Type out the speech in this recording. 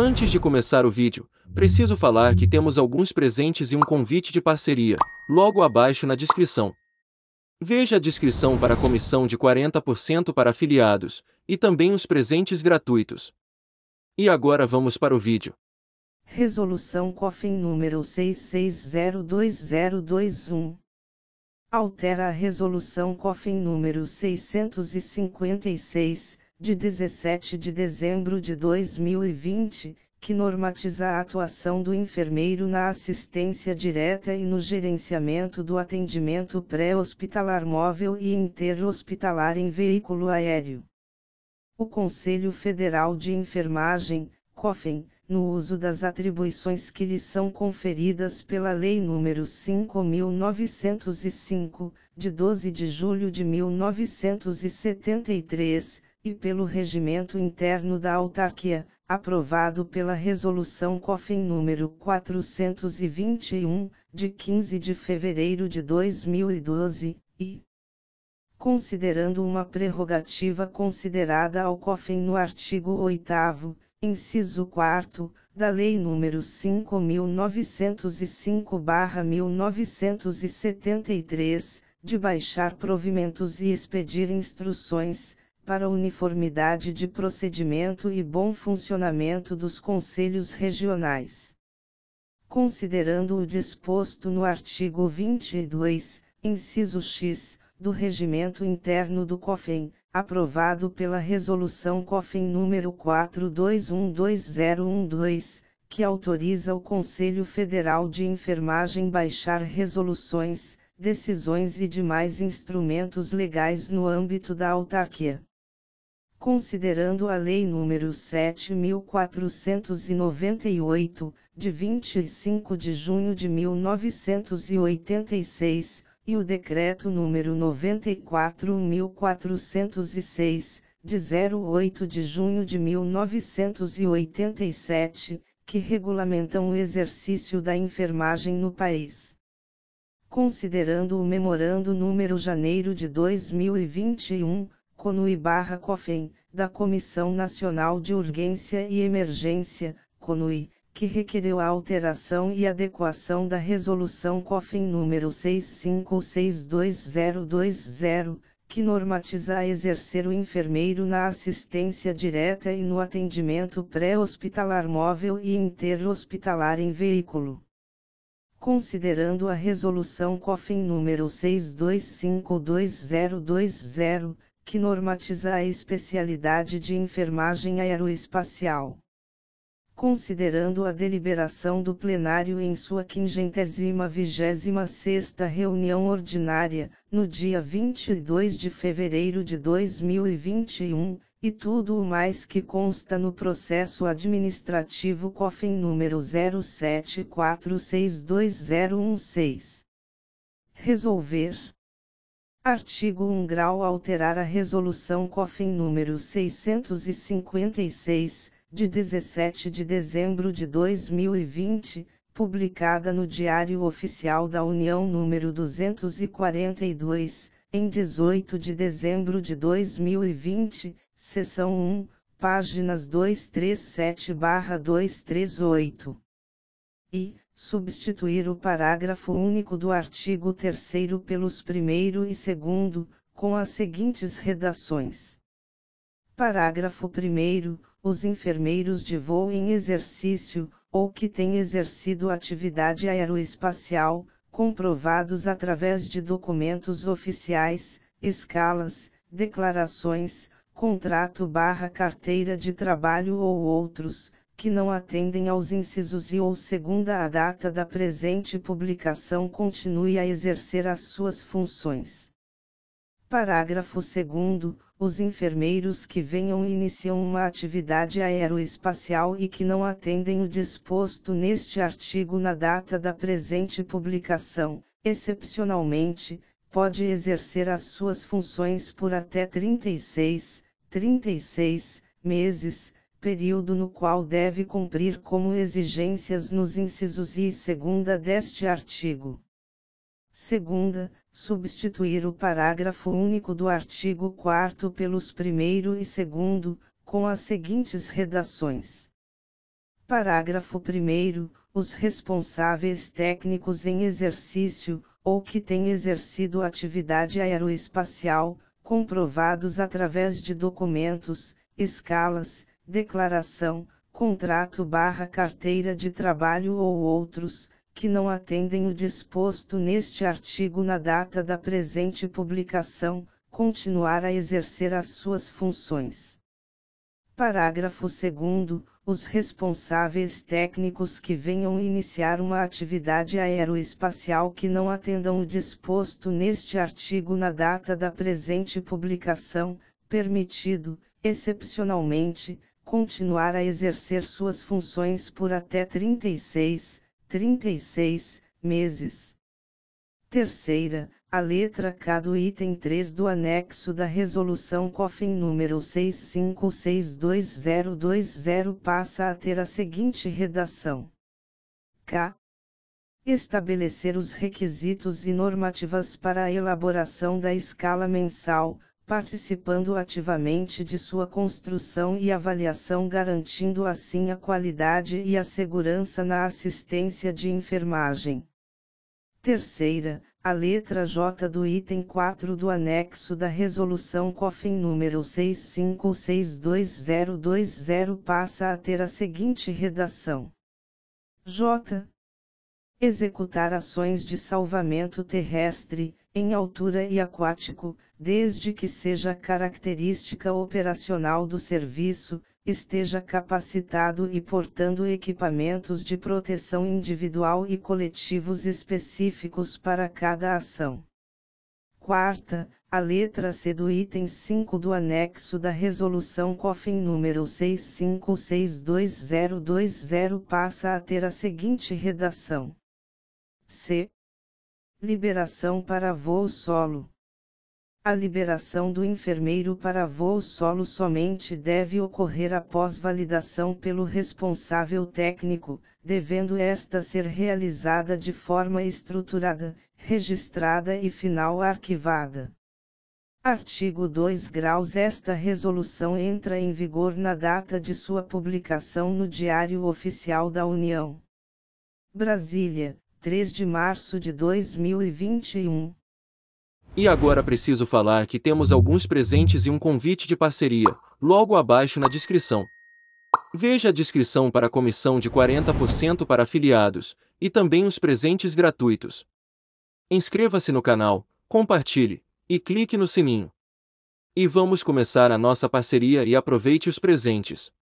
Antes de começar o vídeo, preciso falar que temos alguns presentes e um convite de parceria, logo abaixo na descrição. Veja a descrição para a comissão de 40% para afiliados, e também os presentes gratuitos. E agora vamos para o vídeo. Resolução COFIN número 6602021. Altera a Resolução COFIN número 656, de 17 de dezembro de 2020, que normatiza a atuação do enfermeiro na assistência direta e no gerenciamento do atendimento pré-hospitalar móvel e interhospitalar em veículo aéreo. O Conselho Federal de Enfermagem, COFEN, no uso das atribuições que lhe são conferidas pela Lei nº 5.905, de 12 de julho de 1973, e pelo Regimento Interno da Autarquia, aprovado pela Resolução COFEN número 421, de 15 de fevereiro de 2012, e considerando uma prerrogativa considerada ao COFEN no artigo 8 inciso 4 da Lei nº 5.905/1973, de baixar provimentos e expedir instruções, para uniformidade de procedimento e bom funcionamento dos conselhos regionais. Considerando o disposto no artigo 22, inciso X, do Regimento Interno do COFEN, aprovado pela Resolução COFEN número 4212012, que autoriza o Conselho Federal de Enfermagem baixar resoluções, decisões e demais instrumentos legais no âmbito da autarquia considerando a Lei nº 7.498, de 25 de junho de 1986, e o Decreto nº 94.406, de 08 de junho de 1987, que regulamentam o exercício da enfermagem no país. Considerando o Memorando número janeiro de 2021, CONUI barra COFEN, da Comissão Nacional de Urgência e Emergência, CONUI, que requereu a alteração e adequação da Resolução COFEN número 65622020, que normatiza a exercer o enfermeiro na assistência direta e no atendimento pré-hospitalar móvel e interhospitalar em veículo. Considerando a Resolução COFEN número 6252020, que normatiza a especialidade de enfermagem aeroespacial. Considerando a deliberação do plenário em sua 526 reunião ordinária, no dia 22 de fevereiro de 2021, e tudo o mais que consta no processo administrativo COFEN número 07462016. Resolver Artigo 1 grau alterar a resolução COFEN número 656, de 17 de dezembro de 2020, publicada no Diário Oficial da União número 242, em 18 de dezembro de 2020, seção 1, páginas 237/238. E substituir o parágrafo único do artigo 3 pelos primeiro e segundo, com as seguintes redações. Parágrafo 1 Os enfermeiros de voo em exercício, ou que têm exercido atividade aeroespacial, comprovados através de documentos oficiais, escalas, declarações, contrato barra carteira de trabalho ou outros, que não atendem aos incisos e ou segunda a data da presente publicação continue a exercer as suas funções. Parágrafo 2 Os enfermeiros que venham iniciam uma atividade aeroespacial e que não atendem o disposto neste artigo na data da presente publicação, excepcionalmente, pode exercer as suas funções por até 36, 36 meses, período no qual deve cumprir como exigências nos incisos I e segunda deste artigo. Segunda, substituir o parágrafo único do artigo 4 pelos primeiro e segundo, com as seguintes redações. Parágrafo 1. Os responsáveis técnicos em exercício, ou que têm exercido atividade aeroespacial, comprovados através de documentos, escalas, declaração, contrato barra carteira de trabalho ou outros, que não atendem o disposto neste artigo na data da presente publicação, continuar a exercer as suas funções. Parágrafo 2 os responsáveis técnicos que venham iniciar uma atividade aeroespacial que não atendam o disposto neste artigo na data da presente publicação, permitido, excepcionalmente, continuar a exercer suas funções por até 36, 36 meses. Terceira, a letra K do item 3 do anexo da Resolução COFIN número 65622020 passa a ter a seguinte redação: K. Estabelecer os requisitos e normativas para a elaboração da escala mensal, participando ativamente de sua construção e avaliação, garantindo assim a qualidade e a segurança na assistência de enfermagem. Terceira, a letra J do item 4 do anexo da Resolução COFIN número 65622020 passa a ter a seguinte redação: J. Executar ações de salvamento terrestre, em altura e aquático, desde que seja característica operacional do serviço, esteja capacitado e portando equipamentos de proteção individual e coletivos específicos para cada ação. Quarta, a letra C do item 5 do anexo da Resolução COFIN número 65622020 passa a ter a seguinte redação: C. Liberação para voo solo. A liberação do enfermeiro para voo solo somente deve ocorrer após validação pelo responsável técnico, devendo esta ser realizada de forma estruturada, registrada e final arquivada. Artigo 2 graus Esta resolução entra em vigor na data de sua publicação no Diário Oficial da União. Brasília, 3 de março de 2021. E agora preciso falar que temos alguns presentes e um convite de parceria, logo abaixo na descrição. Veja a descrição para a comissão de 40% para afiliados, e também os presentes gratuitos. Inscreva-se no canal, compartilhe, e clique no sininho. E vamos começar a nossa parceria e aproveite os presentes.